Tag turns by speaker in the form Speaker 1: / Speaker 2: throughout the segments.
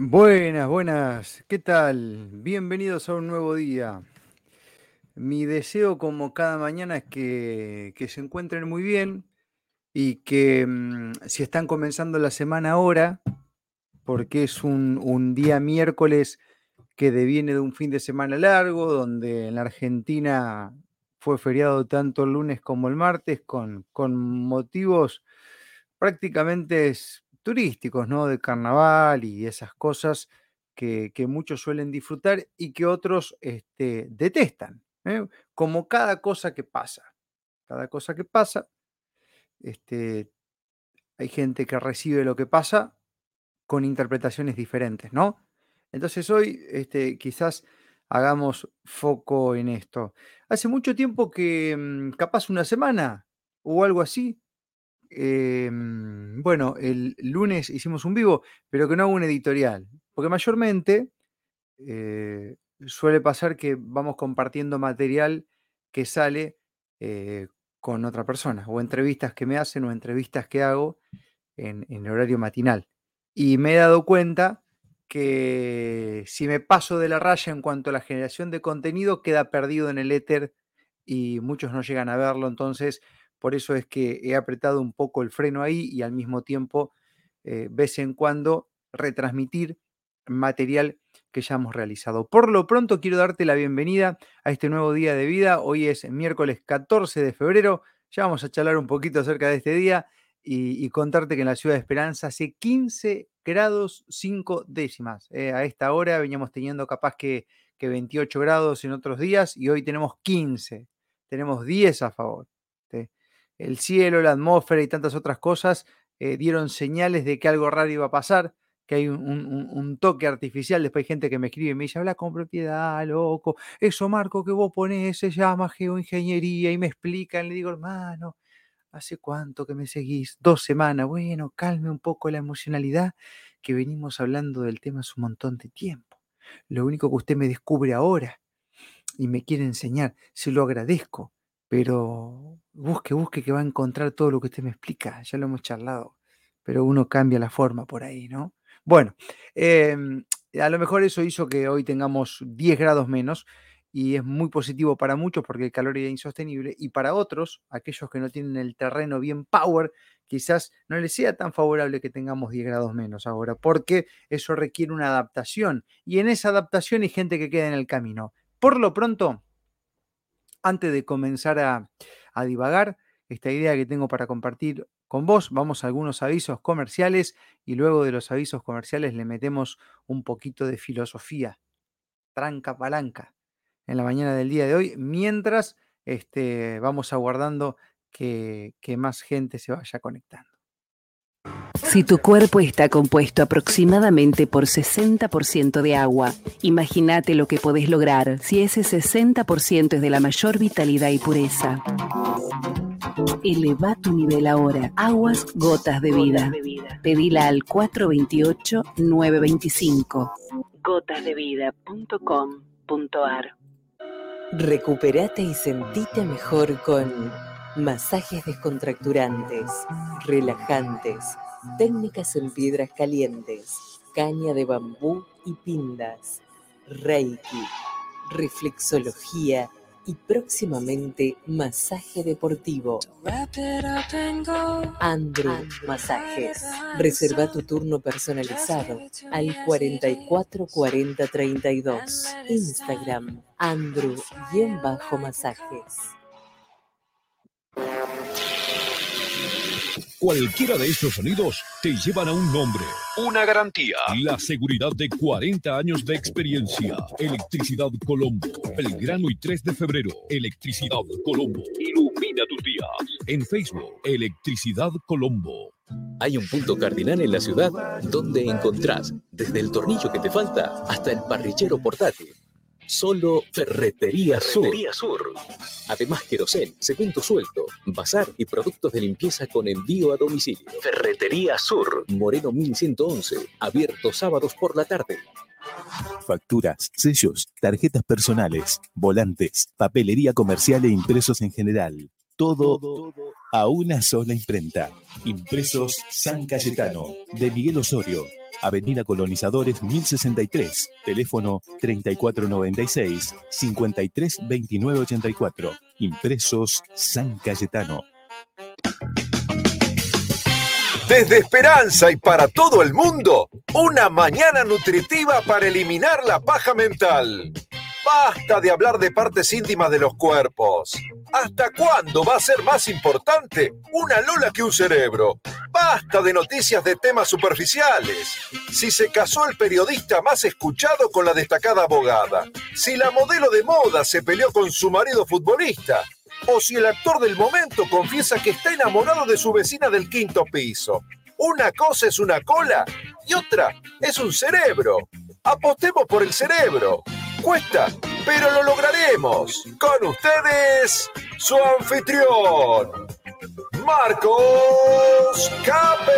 Speaker 1: Buenas, buenas. ¿Qué tal? Bienvenidos a un nuevo día. Mi deseo, como cada mañana, es que, que se encuentren muy bien y que mm, si están comenzando la semana ahora, porque es un, un día miércoles que deviene de un fin de semana largo, donde en la Argentina fue feriado tanto el lunes como el martes, con, con motivos prácticamente turísticos, ¿no? De carnaval y esas cosas que, muchos suelen disfrutar y que otros este, detestan, ¿eh? Como cada cosa que pasa. Cada cosa que pasa, este, hay gente que recibe lo que pasa con interpretaciones diferentes, ¿no? Entonces hoy este, quizás hagamos foco en esto. Hace mucho tiempo que, mm, capaz una semana o algo así, em, bueno, el lunes hicimos un vivo, pero que no hago un editorial, porque mayormente eh, suele pasar que vamos compartiendo material que sale eh, con otra persona, o entrevistas que me hacen o entrevistas que hago en, en horario matinal. Y me he dado cuenta que si me paso de la raya en cuanto a la generación de contenido, queda perdido en el éter y muchos no llegan a verlo. Entonces, por eso es que he apretado un poco el freno ahí y al mismo tiempo, eh, vez en cuando, retransmitir material que ya hemos realizado. Por lo pronto, quiero darte la bienvenida a este nuevo día de vida. Hoy es miércoles 14 de febrero. Ya vamos a charlar un poquito acerca de este día y, contarte que en la ciudad de Esperanza hace 15 grados 5 décimas. eh, a esta hora veníamos teniendo capaz que, que 28 grados en otros días y hoy tenemos 15. Tenemos 10 a favor. El cielo, la atmósfera y tantas otras cosas eh, dieron señales de que algo raro iba a pasar que hay un, un- un toque artificial. Después hay gente que me escribe y me dice, habla con propiedad, loco. Eso, Marco, que vos ponés se llama geoingeniería y me explican. Le digo, hermano, ¿hace cuánto que me seguís? Dos semanas. Bueno, calme un poco la emocionalidad, que venimos hablando del tema hace un montón de tiempo. Lo único que usted me descubre ahora y me quiere enseñar, se lo agradezco, pero busque, busque que va a encontrar todo lo que usted me explica. Ya lo hemos charlado, pero uno cambia la forma por ahí, ¿no? Bueno, em, a lo mejor eso hizo que hoy tengamos 10 grados menos y es muy positivo para muchos porque el calor era insostenible y para otros, aquellos que no tienen el terreno bien power, quizás no les sea tan favorable que tengamos 10 grados menos ahora, porque eso requiere una adaptación y en esa adaptación hay gente que queda en el camino. Por lo pronto, antes de comenzar a, a divagar, esta idea que tengo para compartir con vos, vamos a algunos avisos comerciales y luego de los avisos comerciales le metemos un poquito de filosofía, tranca palanca, en la mañana del día de hoy, mientras este, vamos aguardando que, que más gente se vaya conectando.
Speaker 2: Si tu cuerpo está compuesto aproximadamente por 60% de agua, imagínate lo que podés lograr si ese 60% es de la mayor vitalidad y pureza. Eleva tu nivel ahora. Aguas Gotas de Vida. Pedila al 428-925. Gotasdevida.com.ar
Speaker 3: Recuperate y sentite mejor con masajes descontracturantes, relajantes, técnicas en piedras calientes, caña de bambú y pindas, reiki, reflexología y próximamente masaje deportivo. Andrew Masajes. Reserva tu turno personalizado al 44 40 32. Instagram Andrew-Masajes.
Speaker 4: Cualquiera de estos sonidos te llevan a un nombre, una garantía. La seguridad de 40 años de experiencia. Electricidad Colombo. Belgrano y 3 de febrero. Electricidad Colombo. Ilumina tus días. En Facebook, Electricidad Colombo.
Speaker 5: Hay un punto cardinal en la ciudad donde encontrás desde el tornillo que te falta hasta el parrillero portátil. Solo Ferretería Sur. Sur. Además, querosén, cemento suelto, bazar y productos de limpieza con envío a domicilio. Ferretería Sur. Moreno 1111. Abierto sábados por la tarde.
Speaker 6: Facturas, sellos, tarjetas personales, volantes, papelería comercial e impresos en general. Todo a una sola imprenta. Impresos San Cayetano, de Miguel Osorio, Avenida Colonizadores 1063, teléfono 3496-532984. Impresos San Cayetano.
Speaker 7: Desde Esperanza y para todo el mundo, una mañana nutritiva para eliminar la paja mental. Basta de hablar de partes íntimas de los cuerpos. ¿Hasta cuándo va a ser más importante una lola que un cerebro? Basta de noticias de temas superficiales. Si se casó el periodista más escuchado con la destacada abogada. Si la modelo de moda se peleó con su marido futbolista. O si el actor del momento confiesa que está enamorado de su vecina del quinto piso. Una cosa es una cola y otra es un cerebro. Apostemos por el cerebro. Cuesta, pero lo lograremos. Con ustedes, su anfitrión, Marcos Capes.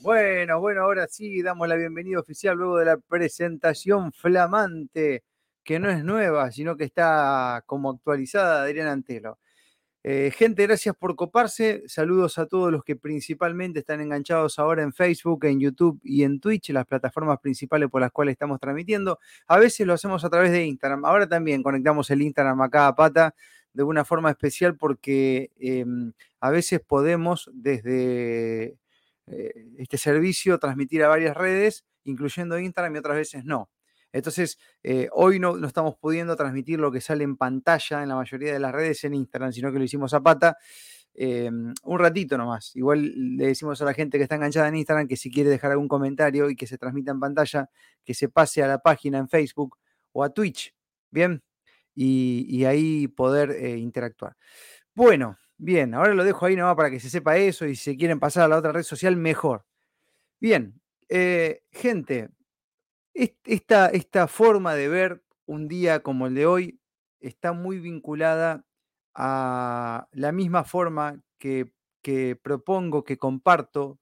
Speaker 1: bueno, bueno, ahora sí damos la bienvenida oficial luego de la presentación flamante, que no es nueva, sino que está como actualizada de Adrián Antelo. Eh, gente, gracias por coparse. Saludos a todos los que principalmente están enganchados ahora en Facebook, en YouTube y en Twitch, las plataformas principales por las cuales estamos transmitiendo. A veces lo hacemos a través de Instagram. Ahora también conectamos el Instagram a pata de una forma especial porque em, a veces podemos desde eh, este servicio transmitir a varias redes, incluyendo Instagram y otras veces no. Entonces, eh, hoy no, estamos pudiendo transmitir lo que sale en pantalla en la mayoría de las redes en Instagram, sino que lo hicimos a pata. Eh, un ratito nomás. Igual le decimos a la gente que está enganchada en Instagram que si quiere dejar algún comentario y que se transmita en pantalla, que se pase a la página en Facebook o a Twitch. Bien. Y, ahí poder eh, interactuar. Bueno, bien, ahora lo dejo ahí nomás para que se sepa eso y si quieren pasar a la otra red social, mejor. Bien, gente, esta, esta forma de ver un día como el de hoy está muy vinculada a la misma forma que, propongo, que comparto,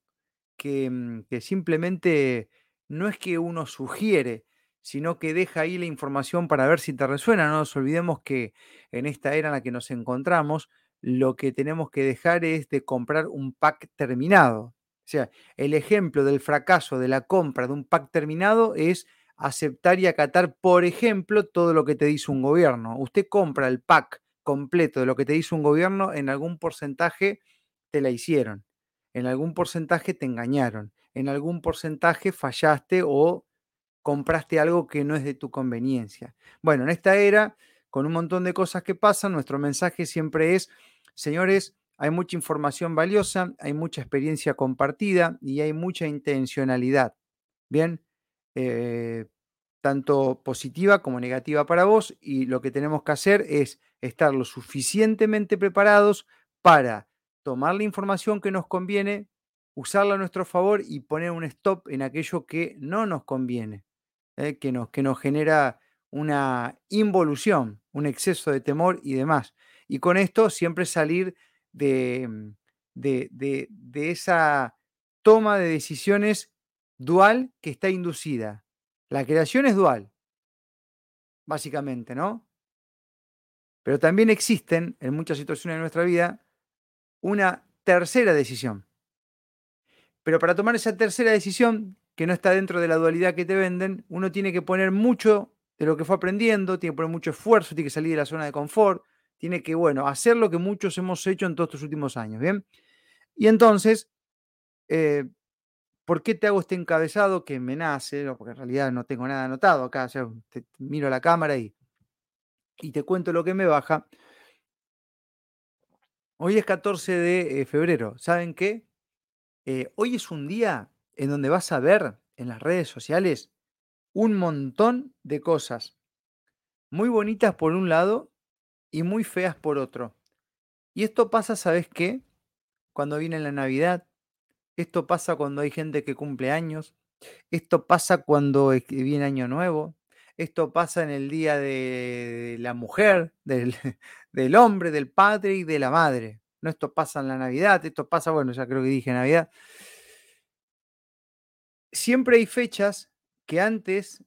Speaker 1: que, mm, que, simplemente no es que uno sugiere, sino que deja ahí la información para ver si te resuena. No nos olvidemos que en esta era en la que nos encontramos, lo que tenemos que dejar es de comprar un pack terminado. O sea, el ejemplo del fracaso de la compra de un pack terminado es aceptar y acatar, por ejemplo, todo lo que te dice un gobierno. Usted compra el pack completo de lo que te dice un gobierno, en algún porcentaje te la hicieron, en algún porcentaje te engañaron, en algún porcentaje fallaste o compraste algo que no es de tu conveniencia. Bueno, en esta era, con un montón de cosas que pasan, nuestro mensaje siempre es, señores, hay mucha información valiosa, hay mucha experiencia compartida y hay mucha intencionalidad. Bien, eh, tanto positiva como negativa para vos y lo que tenemos que hacer es estar lo suficientemente preparados para tomar la información que nos conviene, usarla a nuestro favor y poner un stop en aquello que no nos conviene, ¿eh? que, nos, que nos genera una involución, un exceso de temor y demás. Y con esto siempre salir de, mm, de, de, esa toma de decisiones dual que está inducida. La creación es dual, básicamente, ¿no? Pero también existen en muchas situaciones de nuestra vida una tercera decisión. Pero para tomar esa tercera decisión, que no está dentro de la dualidad que te venden, uno tiene que poner mucho de lo que fue aprendiendo, tiene que poner mucho esfuerzo, tiene que salir de la zona de confort, tiene que, bueno, hacer lo que muchos hemos hecho en todos estos últimos años, ¿bien? Y entonces, eh, ¿por qué te hago este encabezado que me nace? Porque en realidad no tengo nada anotado acá, te miro la cámara y, y te cuento lo que me baja. Hoy es 14 de eh, febrero, ¿saben qué? Eh, hoy es un día en donde vas a ver en las redes sociales un montón de cosas muy bonitas por un lado y muy feas por otro. Y esto pasa, ¿sabes qué? Cuando viene la Navidad, esto pasa cuando hay gente que cumple años, esto pasa cuando viene Año Nuevo, esto pasa en el día de la mujer, del, del hombre, del padre y de la madre. No, esto pasa en la Navidad, esto pasa, bueno, ya creo que dije Navidad. Siempre hay fechas que antes,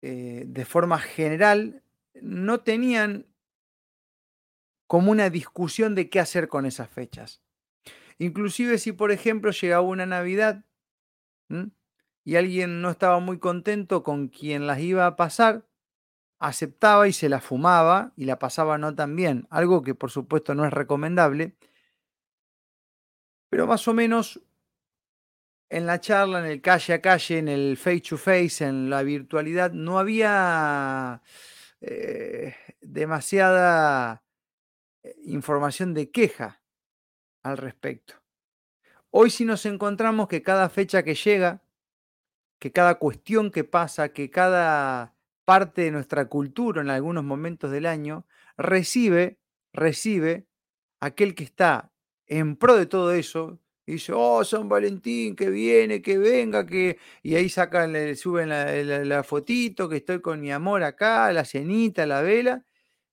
Speaker 1: eh, de forma general, no tenían como una discusión de qué hacer con esas fechas. Inclusive si, por ejemplo, llegaba una Navidad y alguien no estaba muy contento con quien las iba a pasar, aceptaba y se la fumaba y la pasaba no tan bien, algo que por supuesto no es recomendable, pero más o menos en la charla, en el calle a calle, en el face to face, en la virtualidad, no había eh, demasiada información de queja al respecto. Hoy sí nos encontramos que cada fecha que llega, que cada cuestión que pasa, que cada parte de nuestra cultura en algunos momentos del año, recibe, recibe aquel que está en pro de todo eso, y dice, oh, San Valentín, que viene, que venga, que... Y ahí sacan, le suben la, la, fotito, que estoy con mi amor acá, la cenita, la vela,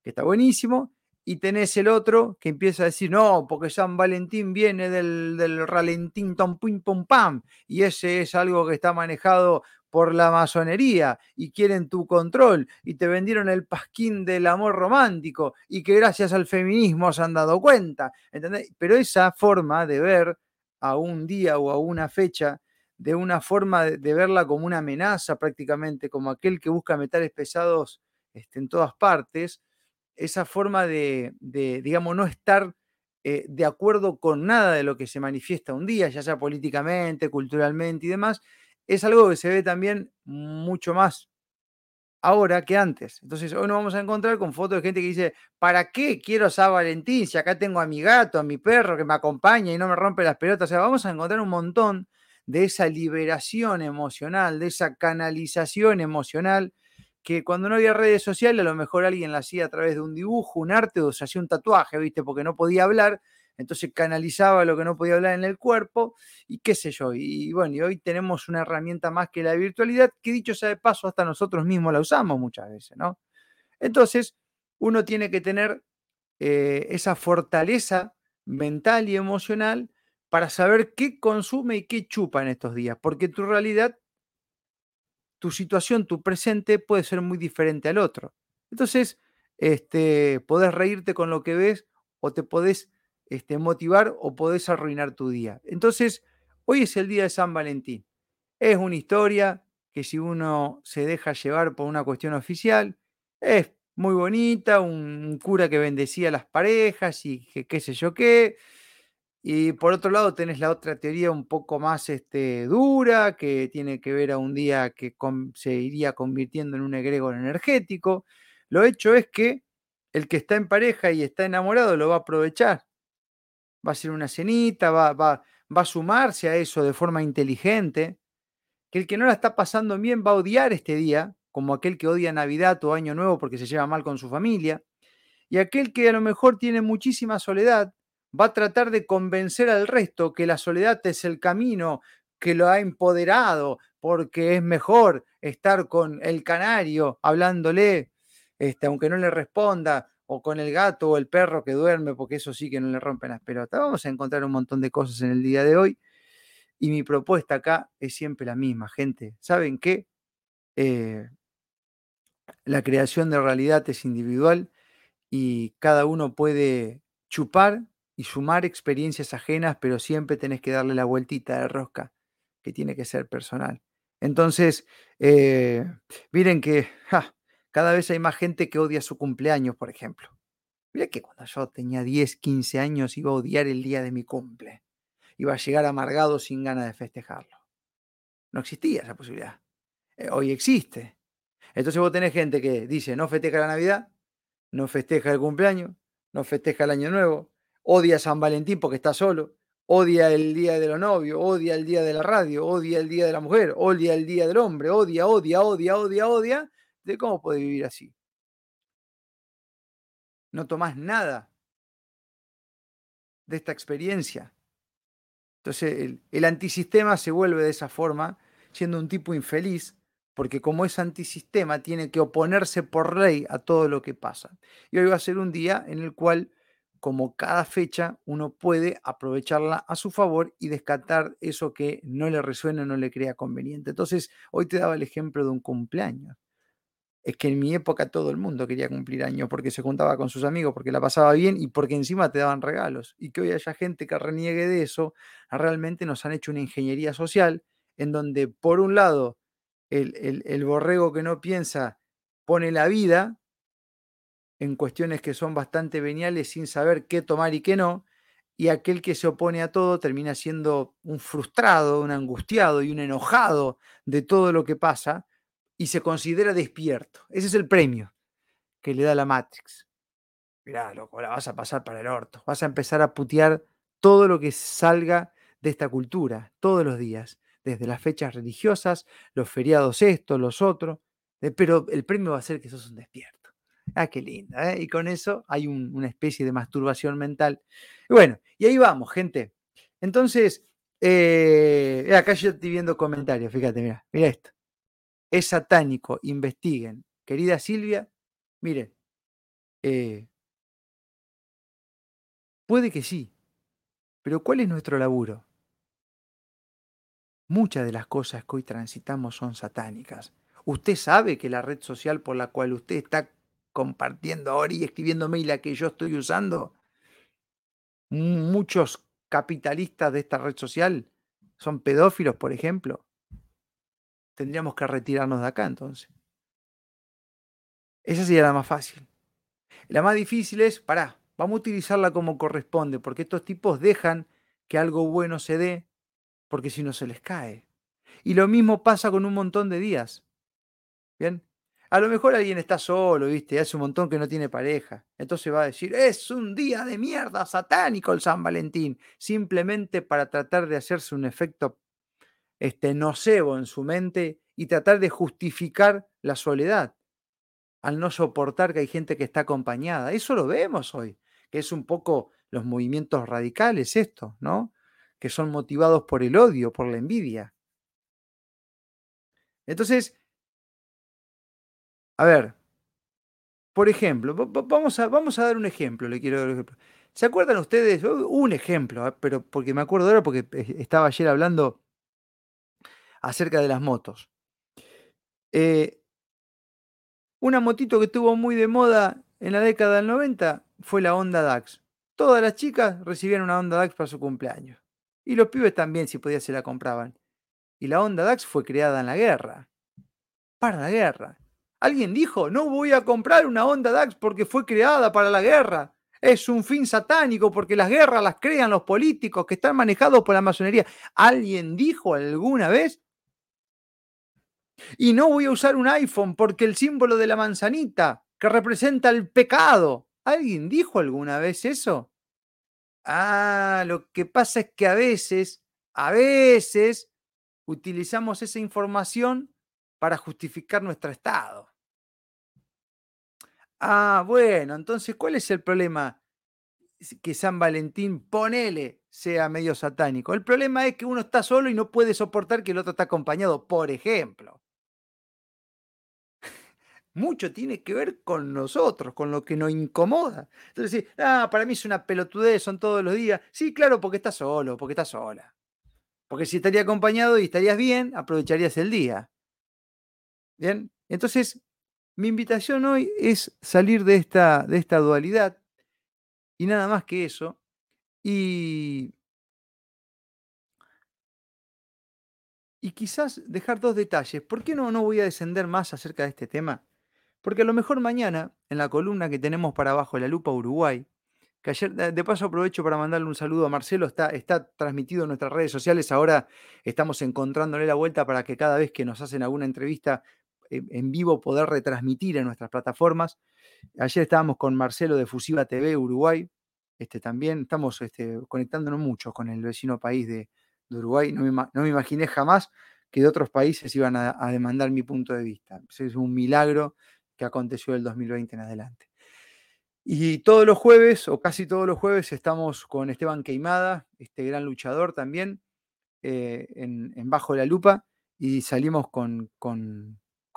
Speaker 1: que está buenísimo. Y tenés el otro que empieza a decir, no, porque San Valentín viene del, del ralentín, tom, pum, pum, pam. Y ese es algo que está manejado por la masonería y quieren tu control y te vendieron el pasquín del amor romántico y que gracias al feminismo se han dado cuenta, ¿entendés? Pero esa forma de ver a un día o a una fecha de una forma de, verla como una amenaza prácticamente, como aquel que busca metales pesados este, en todas partes, esa forma de, digamos, no estar eh, de acuerdo con nada de lo que se manifiesta un día, ya sea políticamente, culturalmente y demás, es algo que se ve también mucho más ahora que antes. Entonces, hoy nos vamos a encontrar con fotos de gente que dice, ¿para qué quiero San Valentín si acá tengo a mi gato, a mi perro que me acompaña y no me rompe las pelotas? O sea, vamos a encontrar un montón de esa liberación emocional, de esa canalización emocional que cuando no había redes sociales a lo mejor alguien la hacía a través de un dibujo, un arte o se hacía un tatuaje, ¿viste? Porque no podía hablar entonces canalizaba lo que no podía hablar en el cuerpo y qué sé yo. Y, bueno, y hoy tenemos una herramienta más que la virtualidad, que dicho sea de paso, hasta nosotros mismos la usamos muchas veces, ¿no? Entonces, uno tiene que tener eh, esa fortaleza mental y emocional para saber qué consume y qué chupa en estos días, porque tu realidad, tu situación, tu presente puede ser muy diferente al otro. Entonces, este, podés reírte con lo que ves o te podés este, motivar o podés arruinar tu día. Entonces, hoy es el día de San Valentín. Es una historia que si uno se deja llevar por una cuestión oficial, es muy bonita, un cura que bendecía a las parejas y que qué sé yo qué. Y por otro lado tenés la otra teoría un poco más este, dura, que tiene que ver a un día que se iría convirtiendo en un egregor energético. Lo hecho es que el que está en pareja y está enamorado lo va a aprovechar va a ser una cenita, va, va, va a sumarse a eso de forma inteligente, que el que no la está pasando bien va a odiar este día, como aquel que odia Navidad o Año Nuevo porque se lleva mal con su familia, y aquel que a lo mejor tiene muchísima soledad va a tratar de convencer al resto que la soledad es el camino que lo ha empoderado, porque es mejor estar con el canario hablándole, este, aunque no le responda, o con el gato o el perro que duerme, porque eso sí que no le rompen las pelotas. Vamos a encontrar un montón de cosas en el día de hoy. Y mi propuesta acá es siempre la misma, gente. ¿Saben qué? Eh, la creación de realidad es individual y cada uno puede chupar y sumar experiencias ajenas, pero siempre tenés que darle la vueltita de rosca, que tiene que ser personal. Entonces, eh, miren que cada vez hay más gente que odia su cumpleaños, por ejemplo. Mira que cuando yo tenía 10, 15 años iba a odiar el día de mi cumple. Iba a llegar amargado sin ganas de festejarlo. No existía esa posibilidad. Eh, hoy existe. Entonces vos tenés gente que dice no festeja la Navidad, no festeja el cumpleaños, no festeja el Año Nuevo, odia San Valentín porque está solo, odia el día de los novios, odia el día de la radio, odia el día de la mujer, odia el día del hombre, odia, odia, odia, odia, odia, de cómo puede vivir así. No tomás nada de esta experiencia. Entonces el, antisistema se vuelve de esa forma, siendo un tipo infeliz, porque como es antisistema, tiene que oponerse por ley a todo lo que pasa. Y hoy va a ser un día en el cual, como cada fecha, uno puede aprovecharla a su favor y descartar eso que no le resuena, no le crea conveniente. Entonces, hoy te daba el ejemplo de un cumpleaños es que en mi época todo el mundo quería cumplir años porque se juntaba con sus amigos, porque la pasaba bien y porque encima te daban regalos. Y que hoy haya gente que reniegue de eso, realmente nos han hecho una ingeniería social en donde, por un lado, el, el borrego que no piensa pone la vida en cuestiones que son bastante veniales sin saber qué tomar y qué no, y aquel que se opone a todo termina siendo un frustrado, un angustiado y un enojado de todo lo que pasa y se considera despierto. Ese es el premio que le da la Matrix. Mirá, loco, la vas a pasar para el orto. Vas a empezar a putear todo lo que salga de esta cultura, todos los días, desde las fechas religiosas, los feriados estos, los otros, pero el premio va a ser que sos un despierto. Ah, qué linda. ¿eh? Y con eso hay una especie de masturbación mental. Y bueno, y ahí vamos, gente. Entonces, eh, acá yo estoy viendo comentarios, fíjate, mira, mira esto. Es satánico, investiguen. Querida Silvia, miren, eh, puede que sí, pero ¿cuál es nuestro laburo? Muchas de las cosas que hoy transitamos son satánicas. Usted sabe que la red social por la cual usted está compartiendo ahora y escribiéndome y la que yo estoy usando, muchos capitalistas de esta red social son pedófilos, por ejemplo. Tendríamos que retirarnos de acá entonces. Esa sería la más fácil. La más difícil es, pará, vamos a utilizarla como corresponde, porque estos tipos dejan que algo bueno se dé, porque si no se les cae. Y lo mismo pasa con un montón de días. Bien, a lo mejor alguien está solo, ¿viste? Hace un montón que no tiene pareja. Entonces va a decir, es un día de mierda satánico el San Valentín. Simplemente para tratar de hacerse un efecto este, nocebo en su mente y tratar de justificar la soledad. Al no soportar que hay gente que está acompañada. Eso lo vemos hoy, que es un poco los movimientos radicales esto, ¿no? Que son motivados por el odio, por la envidia. Entonces, a ver, por ejemplo, vamos a, vamos a dar un ejemplo, le quiero dar un ejemplo. ¿Se acuerdan ustedes? Un ejemplo, ah, pero porque me acuerdo ahora porque eh, estaba ayer hablando acerca de las motos. Eh, una motito que estuvo muy de moda en la década del 90 fue la Honda DAX. Todas las chicas recibían una Honda DAX para su cumpleaños. Y los pibes también, si podía, se la compraban. Y la Honda DAX fue creada en la guerra. Para la guerra. Alguien dijo, no voy a comprar una Honda DAX porque fue creada para la guerra. Es un fin satánico porque las guerras las crean los políticos que están manejados por la masonería. ¿Alguien dijo alguna vez? Y no voy a usar un iPhone porque el símbolo de la manzanita, que representa el pecado. ¿Alguien dijo alguna vez eso? Ah, lo que pasa es que a veces, a veces, utilizamos esa información para justificar nuestro estado. Ah, bueno, entonces, ¿cuál es el problema? Que San Valentín, ponele, sea medio satánico. El problema es que uno está solo y no puede soportar que el otro está acompañado, por ejemplo. Mucho tiene que ver con nosotros, con lo que nos incomoda. Entonces, ah, para mí es una pelotudez, son todos los días. Sí, claro, porque estás solo, porque estás sola. Porque si estaría acompañado y estarías bien, aprovecharías el día. Bien, entonces mi invitación hoy es salir de esta, dualidad y nada más que eso. Y, y quizás dejar dos detalles. ¿Por qué no, no voy a descender más acerca de este tema? Porque a lo mejor mañana, en la columna que tenemos para abajo, la lupa Uruguay, que ayer, de paso aprovecho para mandarle un saludo a Marcelo, está, está transmitido en nuestras redes sociales, ahora estamos encontrándole la vuelta para que cada vez que nos hacen alguna entrevista en vivo poder retransmitir en nuestras plataformas. Ayer estábamos con Marcelo de Fusiva TV Uruguay, este, también estamos este, conectándonos mucho con el vecino país de, Uruguay. No me, imaginé jamás que de otros países iban a, demandar mi punto de vista. Es un milagro que aconteció del 2020 en adelante. Y todos los jueves, o casi todos los jueves, estamos con Esteban Queimada, este gran luchador también, eh, en, Bajo la Lupa, y salimos con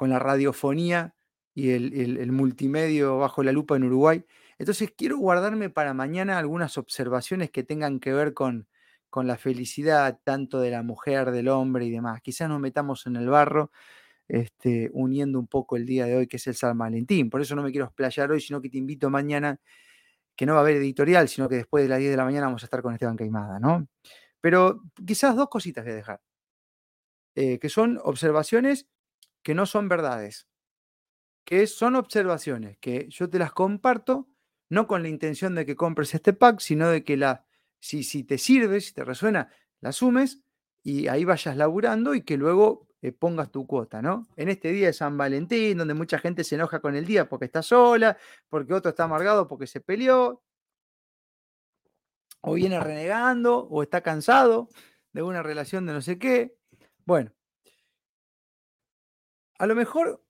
Speaker 1: la radiofonía y el, multimedio bajo la lupa en Uruguay. Entonces quiero guardarme para mañana algunas observaciones que tengan que ver con, con la felicidad tanto de la mujer, del hombre y demás. Quizás nos metamos en el barro, este, uniendo un poco el día de hoy, que es el San Valentín. Por eso no me quiero explayar hoy, sino que te invito mañana, que no va a haber editorial, sino que después de las 10 de la mañana vamos a estar con Esteban Caimada, ¿no? Pero quizás dos cositas voy a dejar, eh, que son observaciones que no son verdades, que son observaciones que yo te las comparto, no con la intención de que compres este pack, sino de que la, si, si te sirve, si te resuena, la asumes y ahí vayas laburando y que luego eh, pongas tu cuota, ¿no? En este día de San Valentín, donde mucha gente se enoja con el día porque está sola, porque otro está amargado porque se peleó, o viene renegando, o está cansado de una relación de no sé qué. Bueno, a lo mejor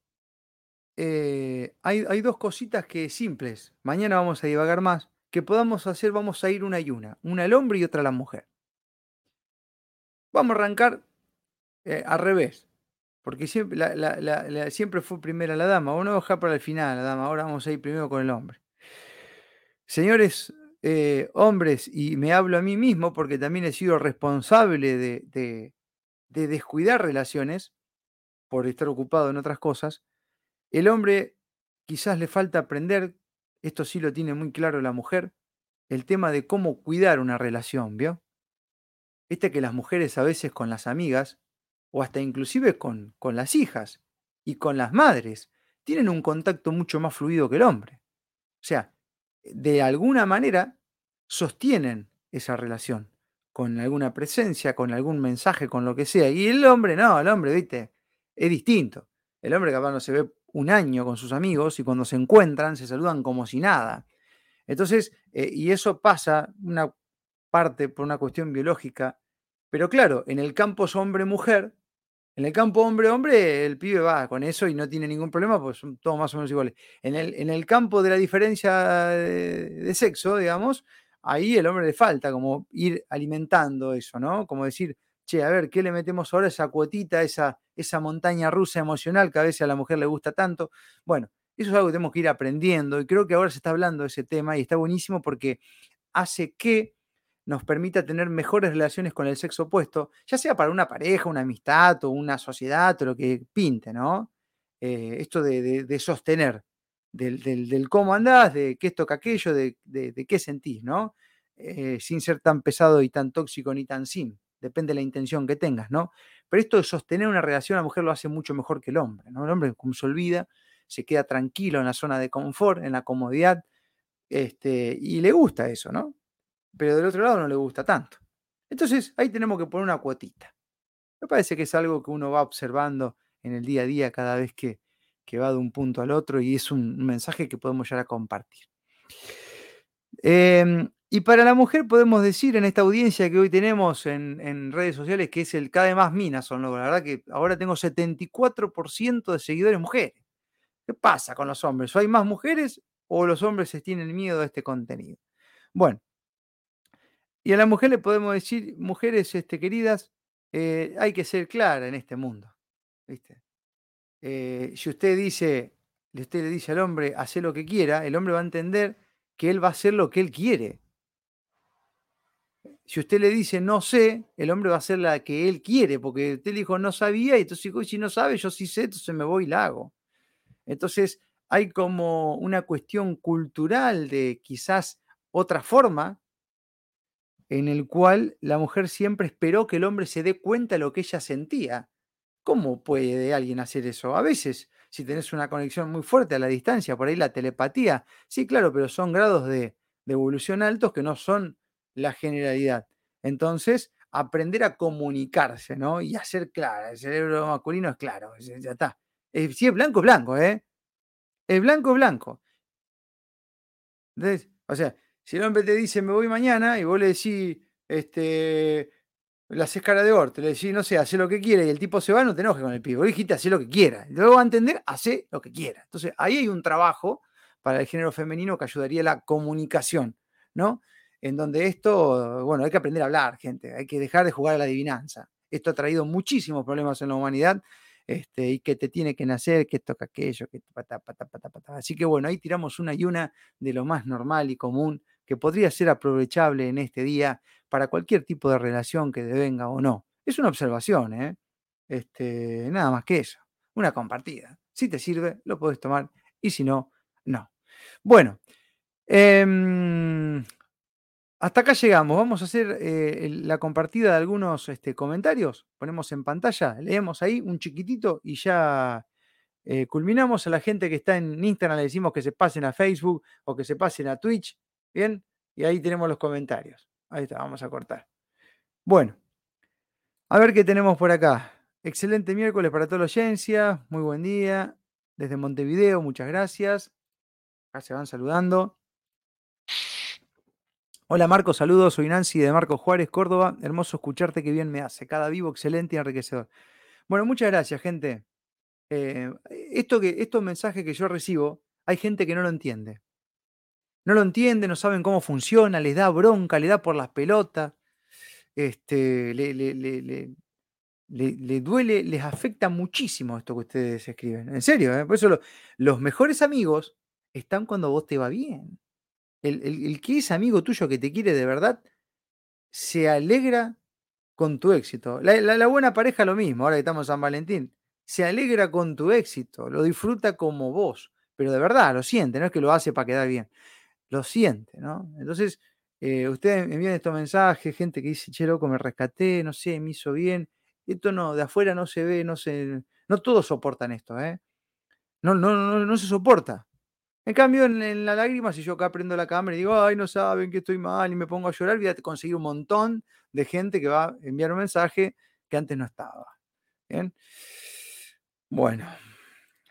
Speaker 1: eh, hay, dos cositas que simples, mañana vamos a divagar más, que podamos hacer, vamos a ir una y una, una al hombre y otra a la mujer. Vamos a arrancar eh, al revés, porque siempre, siempre fue primera la dama, vamos a dejar para el final la dama, ahora vamos a ir primero con el hombre. Señores eh, hombres, y me hablo a mí mismo porque también he sido responsable de, de descuidar relaciones por estar ocupado en otras cosas, el hombre quizás le falta aprender, esto sí lo tiene muy claro la mujer, el tema de cómo cuidar una relación, ¿vio? Este que las mujeres a veces con las amigas, o hasta inclusive con, con las hijas y con las madres, tienen un contacto mucho más fluido que el hombre. O sea, de alguna manera sostienen esa relación, con alguna presencia, con algún mensaje, con lo que sea. Y el hombre, no, el hombre, viste, es distinto. El hombre capaz no se ve un año con sus amigos y cuando se encuentran se saludan como si nada. Entonces, eh, y eso pasa una parte por una cuestión biológica, pero claro, en el campo es hombre-mujer, en el campo hombre-hombre el pibe va con eso y no tiene ningún problema, pues son todos más o menos iguales. En el, en el campo de la diferencia de, sexo, digamos, ahí el hombre le falta como ir alimentando eso, ¿no? Como decir, che, a ver, ¿qué le metemos ahora esa cuotita, esa, esa montaña rusa emocional que a veces a la mujer le gusta tanto? Bueno, eso es algo que tenemos que ir aprendiendo y creo que ahora se está hablando de ese tema y está buenísimo porque hace que nos permita tener mejores relaciones con el sexo opuesto, ya sea para una pareja, una amistad o una sociedad o lo que pinte, ¿no? Eh, esto de, sostener, del, cómo andás, de qué toca aquello, de, qué sentís, ¿no? Eh, sin ser tan pesado y tan tóxico ni tan sin, depende de la intención que tengas, ¿no? Pero esto de sostener una relación, la mujer lo hace mucho mejor que el hombre, ¿no? El hombre, como se olvida, se queda tranquilo en la zona de confort, en la comodidad, este, y le gusta eso, ¿no? pero del otro lado no le gusta tanto. Entonces ahí tenemos que poner una cuotita. Me parece que es algo que uno va observando en el día a día cada vez que, va de un punto al otro y es un mensaje que podemos llegar a compartir. Em, y para la mujer podemos decir en esta audiencia que hoy tenemos en, redes sociales que es el cada vez más minas son, la verdad que ahora tengo 74% de seguidores mujeres. ¿Qué pasa con los hombres? ¿O hay más mujeres o los hombres tienen miedo a este contenido? Bueno, y a la mujer le podemos decir, mujeres este, queridas, eh, hay que ser clara en este mundo. ¿viste? Eh, si usted dice, usted le dice al hombre, hace lo que quiera, el hombre va a entender que él va a hacer lo que él quiere. Si usted le dice no sé, el hombre va a hacer la que él quiere, porque usted le dijo no sabía, y entonces dijo, si no sabe, yo sí sé, entonces me voy y la hago. Entonces hay como una cuestión cultural de quizás otra forma en el cual la mujer siempre esperó que el hombre se dé cuenta de lo que ella sentía. ¿Cómo puede alguien hacer eso? A veces, si tenés una conexión muy fuerte a la distancia, por ahí la telepatía, sí, claro, pero son grados de, evolución altos que no son la generalidad. Entonces, aprender a comunicarse, ¿no? Y hacer clara. El cerebro masculino es claro, ya está. si es blanco, es blanco, ¿eh? Es blanco, es blanco. Entonces, o sea, si el hombre te dice me voy mañana y vos le decís, este, la haces cara de orto, le decís, no sé, hace lo que quiera y el tipo se va, no te enojes con el pibe. Dijiste, hace lo que quiera. Luego va a entender, hace lo que quiera. Entonces, ahí hay un trabajo para el género femenino que ayudaría a la comunicación, ¿no? En donde esto, bueno, hay que aprender a hablar, gente, hay que dejar de jugar a la adivinanza. Esto ha traído muchísimos problemas en la humanidad este, y que te tiene que nacer, que toca aquello, que pata, pata, pata, pata. Así que bueno, ahí tiramos una y una de lo más normal y común que podría ser aprovechable en este día para cualquier tipo de relación que devenga o no. Es una observación, ¿eh? Este, nada más que eso. una compartida. Si te sirve, lo puedes tomar y si no, no. Bueno, em, hasta acá llegamos. Vamos a hacer eh, la compartida de algunos este, comentarios. Ponemos en pantalla, leemos ahí un chiquitito y ya eh, culminamos. A la gente que está en Instagram le decimos que se pasen a Facebook o que se pasen a Twitch. Bien, y ahí tenemos los comentarios. Ahí está, vamos a cortar. Bueno, a ver qué tenemos por acá. Excelente miércoles para toda la audiencia. Muy buen día. Desde Montevideo, muchas gracias. Acá se van saludando. Hola Marco, saludos. Soy Nancy de Marco Juárez, Córdoba. Hermoso escucharte, qué bien me hace. Cada vivo excelente y enriquecedor. Bueno, muchas gracias, gente. Eh, esto que, estos mensajes que yo recibo, hay gente que no lo entiende. No lo entiende, no saben cómo funciona, les da bronca, le da por las pelotas, este, le, le, duele, les afecta muchísimo esto que ustedes escriben. En serio, ¿eh? por eso los mejores amigos están cuando vos te va bien. El, que es amigo tuyo que te quiere de verdad, se alegra con tu éxito. La, buena pareja lo mismo, ahora que estamos en San Valentín. Se alegra con tu éxito, lo disfruta como vos, pero de verdad lo siente, no es que lo hace para quedar bien, lo siente, ¿no? Entonces, eh, ustedes envían estos mensajes, gente que dice, che, loco, me rescaté, no sé, me hizo bien. Esto no, de afuera no se ve, no se, no todos soportan esto, ¿eh? No, no, no, no se soporta. En cambio, en, la lágrima, si yo acá prendo la cámara y digo, ay, no saben que estoy mal y me pongo a llorar, voy a conseguir un montón de gente que va a enviar un mensaje que antes no estaba. Bien. Bueno,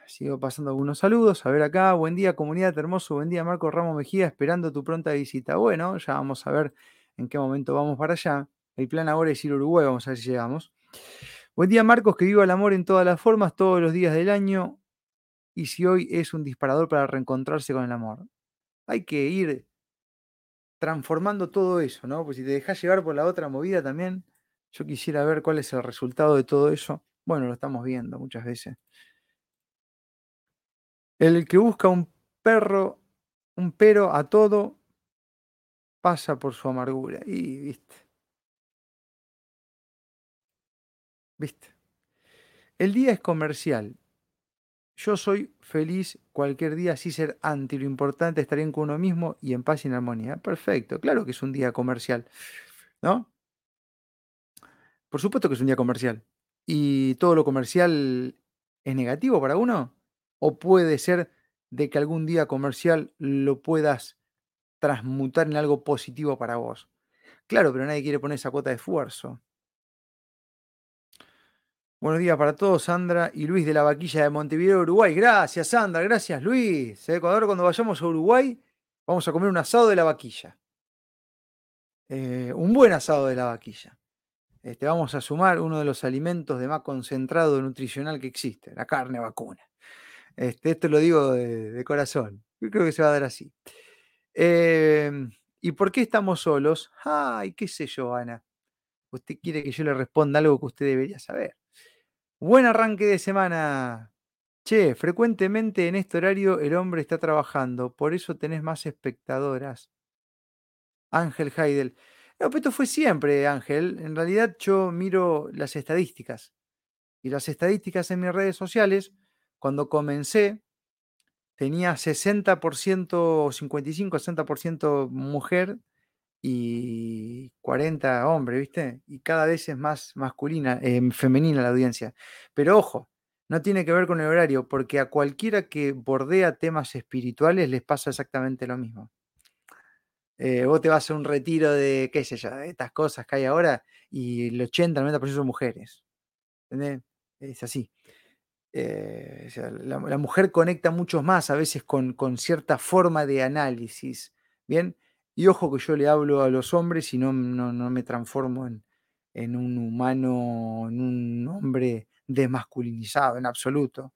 Speaker 1: sigo pasando algunos saludos. A ver acá, buen día, comunidad hermoso, buen día, Marco Ramos Mejía, esperando tu pronta visita. Bueno, ya vamos a ver en qué momento vamos para allá. El plan ahora es ir a Uruguay, vamos a ver si llegamos. Buen día, Marcos, que viva el amor en todas las formas, todos los días del año y si hoy es un disparador para reencontrarse con el amor. Hay que ir transformando todo eso, ¿no? Pues si te dejas llevar por la otra movida también, yo quisiera ver cuál es el resultado de todo eso. Bueno, lo estamos viendo muchas veces. El que busca un perro, un pero a todo, pasa por su amargura. Y, viste. Viste. El día es comercial yo soy feliz cualquier día, así ser anti. Lo importante es estar bien con uno mismo y en paz y en armonía. Perfecto, claro que es un día comercial, ¿no? Por supuesto que es un día comercial. ¿Y todo lo comercial es negativo para uno? ¿O puede ser de que algún día comercial lo puedas transmutar en algo positivo para vos? Claro, pero nadie quiere poner esa cuota de esfuerzo. Buenos días para todos, Sandra y Luis de la Vaquilla de Montevideo, Uruguay. Gracias, Sandra, gracias, Luis. ¿Eh? Cuando, cuando vayamos a Uruguay, vamos a comer un asado de la vaquilla. Eh, un buen asado de la vaquilla. Este, vamos a sumar uno de los alimentos de más concentrado nutricional que existe, la carne vacuna. Este, esto lo digo de, corazón. Yo creo que se va a dar así. Em, ¿Y por qué estamos solos? Ay, qué sé yo, Ana. Usted quiere que yo le responda algo que usted debería saber. Buen arranque de semana. Che, frecuentemente en este horario el hombre está trabajando, por eso tenés más espectadoras. Ángel Heidel. Pero esto fue siempre, Ángel. En realidad yo miro las estadísticas. Y las estadísticas en mis redes sociales, cuando comencé, tenía 60% o 55-60% mujer y 40 hombres, ¿viste? Y cada vez es más masculina, eh, femenina la audiencia. Pero ojo, no tiene que ver con el horario, porque a cualquiera que bordea temas espirituales les pasa exactamente lo mismo. Eh, vos te vas a un retiro de, qué sé yo, de estas cosas que hay ahora y el 80, 90% son mujeres. ¿Entendés? Es así. Eh, la, mujer conecta mucho más a veces con, con cierta forma de análisis. Bien, y ojo que yo le hablo a los hombres y no, no, me transformo en, un humano, en un hombre desmasculinizado en absoluto.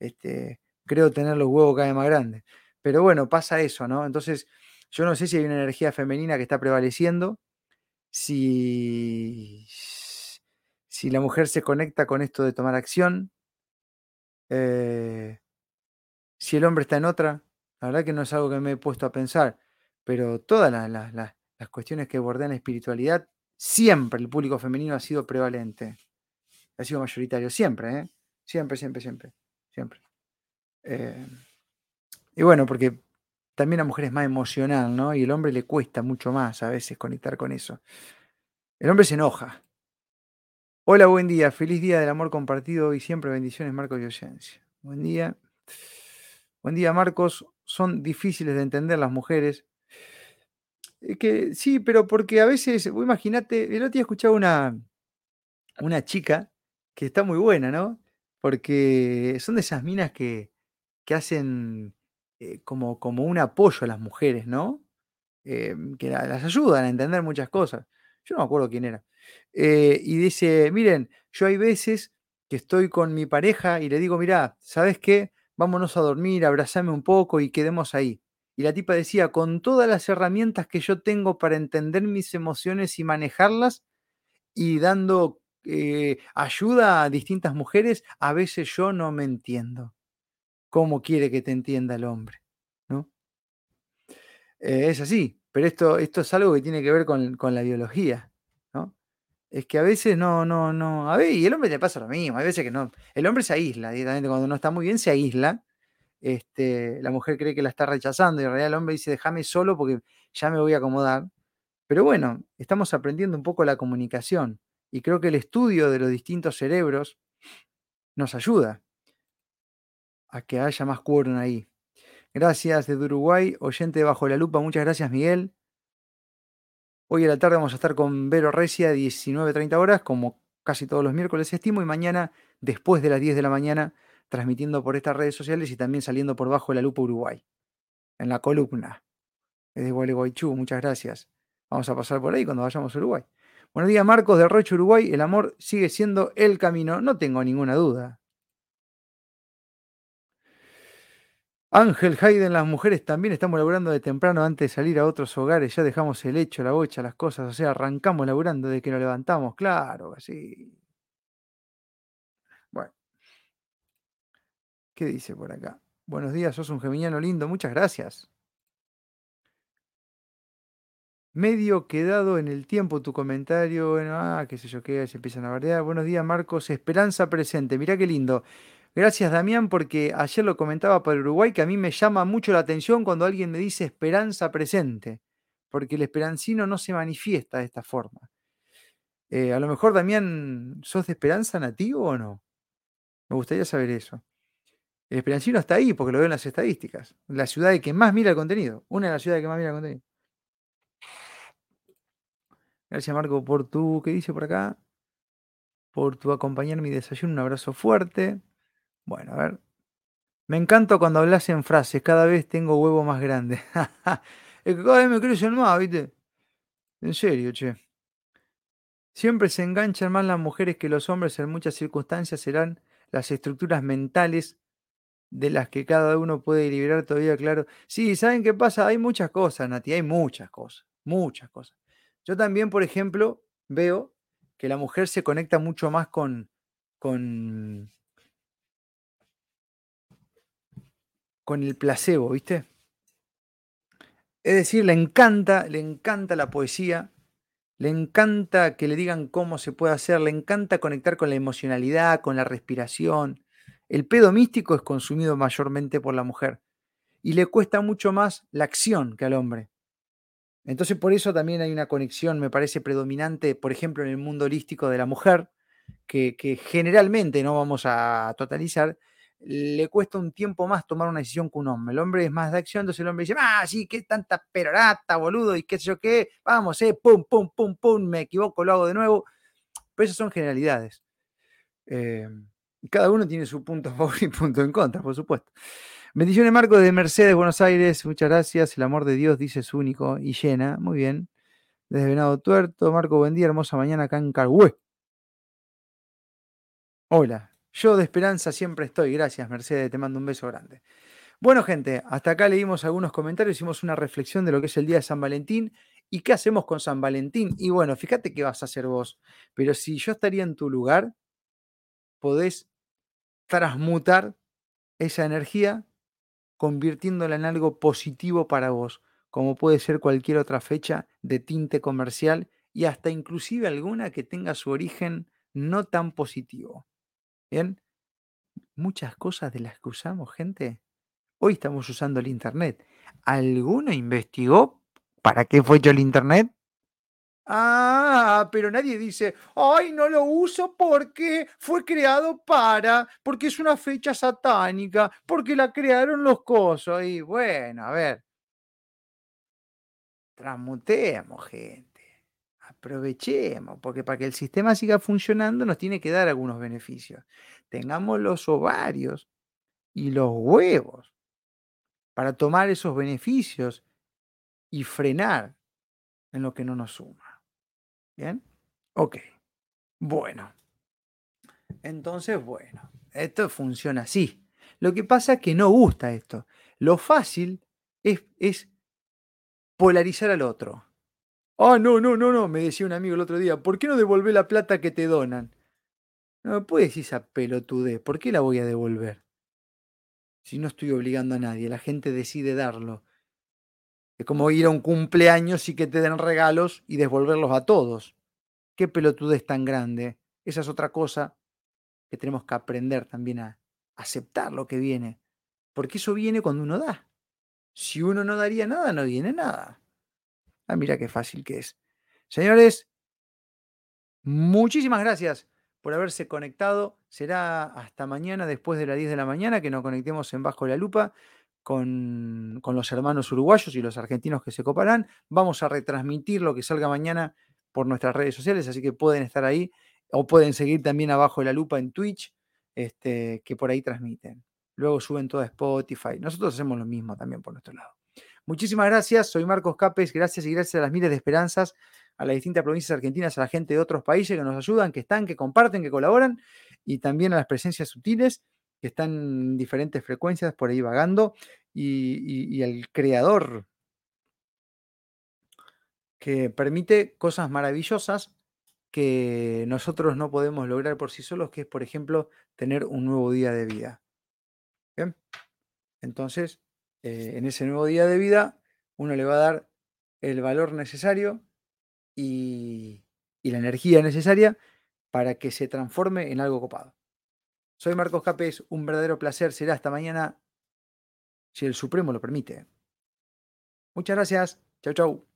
Speaker 1: Este, creo tener los huevos cada vez más grandes. Pero bueno, pasa eso, ¿no? Entonces, yo no sé si hay una energía femenina que está prevaleciendo, si, si la mujer se conecta con esto de tomar acción, eh, si el hombre está en otra, la verdad que no es algo que me he puesto a pensar pero todas las cuestiones que bordean la espiritualidad, siempre el público femenino ha sido prevalente, ha sido mayoritario, siempre. ¿eh? siempre, siempre, siempre, siempre. Eh, y bueno, porque también la mujer es más emocional, ¿no? Y el hombre le cuesta mucho más a veces conectar con eso. El hombre se enoja. Hola, buen día. Feliz día del amor compartido y siempre bendiciones, Marcos y Oceancia. Buen día. Buen día, Marcos. Son difíciles de entender las mujeres. Eh, que sí, pero porque a veces, imagínate, el otro día escuchaba una, una chica que está muy buena, ¿no? Porque son de esas minas que, que hacen eh, como, como un apoyo a las mujeres, ¿no? Em, que las ayudan a entender muchas cosas. Yo no me acuerdo quién era. Eh, y dice, miren, yo hay veces que estoy con mi pareja y le digo, mira, ¿sabes qué? Vámonos a dormir, abrazame un poco y quedemos ahí. Y la tipa decía, con todas las herramientas que yo tengo para entender mis emociones y manejarlas, y dando eh, ayuda a distintas mujeres, a veces yo no me entiendo. ¿Cómo quiere que te entienda el hombre? ¿No? Eh, es así, pero esto, esto es algo que tiene que ver con, con la biología es que a veces no, no, no. A ver, y el hombre le pasa lo mismo. Hay veces que no. El hombre se aísla, directamente cuando no está muy bien, se aísla. Este, la mujer cree que la está rechazando y en realidad el hombre dice, déjame solo porque ya me voy a acomodar. Pero bueno, estamos aprendiendo un poco la comunicación y creo que el estudio de los distintos cerebros nos ayuda a que haya más quórum ahí. Gracias desde Uruguay, oyente Bajo la Lupa, muchas gracias Miguel. Hoy a la tarde vamos a estar con Vero Recia, 19.30 horas, como casi todos los miércoles estimo, y mañana, después de las 10 de la mañana, transmitiendo por estas redes sociales y también saliendo por Bajo la Lupa Uruguay, en la columna. Es de Gualeguaychú, muchas gracias. Vamos a pasar por ahí cuando vayamos a Uruguay. Buenos días, Marcos de Roche, Uruguay. El amor sigue siendo el camino, no tengo ninguna duda. Ángel Hayden, las mujeres también estamos laburando de temprano antes de salir a otros hogares, ya dejamos el hecho, la bocha, las cosas, o sea, arrancamos laburando de que nos levantamos, claro, así. ¿Qué dice por acá? Buenos días, sos un geminiano lindo, muchas gracias. Medio quedado en el tiempo tu comentario, bueno, ah, qué sé yo qué, se empiezan a bardear. Buenos días, Marcos, esperanza presente, mirá qué lindo. Gracias, Damián, porque ayer lo comentaba para Uruguay que a mí me llama mucho la atención cuando alguien me dice esperanza presente, porque el esperancino no se manifiesta de esta forma. Eh, a lo mejor, Damián, ¿sos de esperanza nativo o no? Me gustaría saber eso. El esperancino está ahí porque lo veo en las estadísticas. La ciudad que más mira el contenido. Una de las ciudades que más mira el contenido. Gracias, Marco, por tu. ¿Qué dice por acá? Por tu acompañar mi desayuno. Un abrazo fuerte. Bueno, a ver. Me encanta cuando hablas en frases, cada vez tengo huevo más grande. es que cada vez me crecen más, ¿viste? En serio, che. Siempre se enganchan más las mujeres que los hombres, en muchas circunstancias serán las estructuras mentales de las que cada uno puede liberar todavía, claro. Sí, ¿saben qué pasa? Hay muchas cosas, Nati, hay muchas cosas, muchas cosas. Yo también, por ejemplo, veo que la mujer se conecta mucho más con, con con el placebo, ¿viste? Es decir, le encanta, le encanta la poesía, le encanta que le digan cómo se puede hacer, le encanta conectar con la emocionalidad, con la respiración. El pedo místico es consumido mayormente por la mujer y le cuesta mucho más la acción que al hombre. Entonces por eso también hay una conexión, me parece predominante, por ejemplo, en el mundo holístico de la mujer, que, generalmente no vamos a totalizar, le cuesta un tiempo más tomar una decisión que un hombre. El hombre es más de acción, entonces el hombre dice, ah, sí, qué tanta perorata, boludo, y qué sé yo qué, vamos, eh, pum, pum, pum, pum, me equivoco, lo hago de nuevo. Pero esas son generalidades. Eh, cada uno tiene su punto a favor y punto en contra, por supuesto. Bendiciones, Marco, de Mercedes, Buenos Aires. Muchas gracias. El amor de Dios, dice, es único y llena. Muy bien. Desde Venado Tuerto. Marco, buen día, hermosa mañana acá en Carhué. Hola, yo de esperanza siempre estoy. Gracias, Mercedes. Te mando un beso grande. Bueno, gente, hasta acá leímos algunos comentarios, hicimos una reflexión de lo que es el día de San Valentín y qué hacemos con San Valentín. Y bueno, fíjate qué vas a hacer vos. Pero si yo estaría en tu lugar, podés transmutar esa energía convirtiéndola en algo positivo para vos, como puede ser cualquier otra fecha de tinte comercial y hasta inclusive alguna que tenga su origen no tan positivo. Bien, muchas cosas de las que usamos, gente, hoy estamos usando el Internet. ¿Alguno investigó para qué fue hecho el Internet? Ah, pero nadie dice, ay, no lo uso porque fue creado para, porque es una fecha satánica, porque la crearon los cosos. Y bueno, a ver, transmutemos, gente. Aprovechemos, porque para que el sistema siga funcionando nos tiene que dar algunos beneficios. Tengamos los ovarios y los huevos para tomar esos beneficios y frenar en lo que no nos suma. ¿Bien? Ok. Bueno. Entonces, bueno, esto funciona así. Lo que pasa es que no gusta esto. Lo fácil es, es polarizar al otro. Ah, no, no, no, no, me decía un amigo el otro día, ¿por qué no devolver la plata que te donan? No me puedes decir esa pelotudez, ¿por qué la voy a devolver? Si no estoy obligando a nadie, la gente decide darlo. Es como ir a un cumpleaños y que te den regalos y devolverlos a todos. ¿Qué pelotudez tan grande? Esa es otra cosa que tenemos que aprender también a aceptar lo que viene. Porque eso viene cuando uno da. Si uno no daría nada, no viene nada. Ah, mira qué fácil que es. Señores, muchísimas gracias por haberse conectado. Será hasta mañana, después de las 10 de la mañana, que nos conectemos en Bajo la Lupa con, los hermanos uruguayos y los argentinos que se coparán. Vamos a retransmitir lo que salga mañana por nuestras redes sociales, así que pueden estar ahí o pueden seguir también abajo de la lupa en Twitch, este, que por ahí transmiten. Luego suben todo a Spotify. Nosotros hacemos lo mismo también por nuestro lado. Muchísimas gracias, soy Marcos Capes, gracias y gracias a las miles de esperanzas, a las distintas provincias argentinas, a la gente de otros países que nos ayudan, que están, que comparten, que colaboran, y también a las presencias sutiles que están en diferentes frecuencias por ahí vagando, y, el creador que permite cosas maravillosas que nosotros no podemos lograr por sí solos, que es, por ejemplo, tener un nuevo día de vida. Entonces, eh, en ese nuevo día de vida, uno le va a dar el valor necesario y la energía necesaria para que se transforme en algo copado. Soy Marcos Capes, un verdadero placer. Será hasta mañana, si el Supremo lo permite. Muchas gracias. Chau, chau.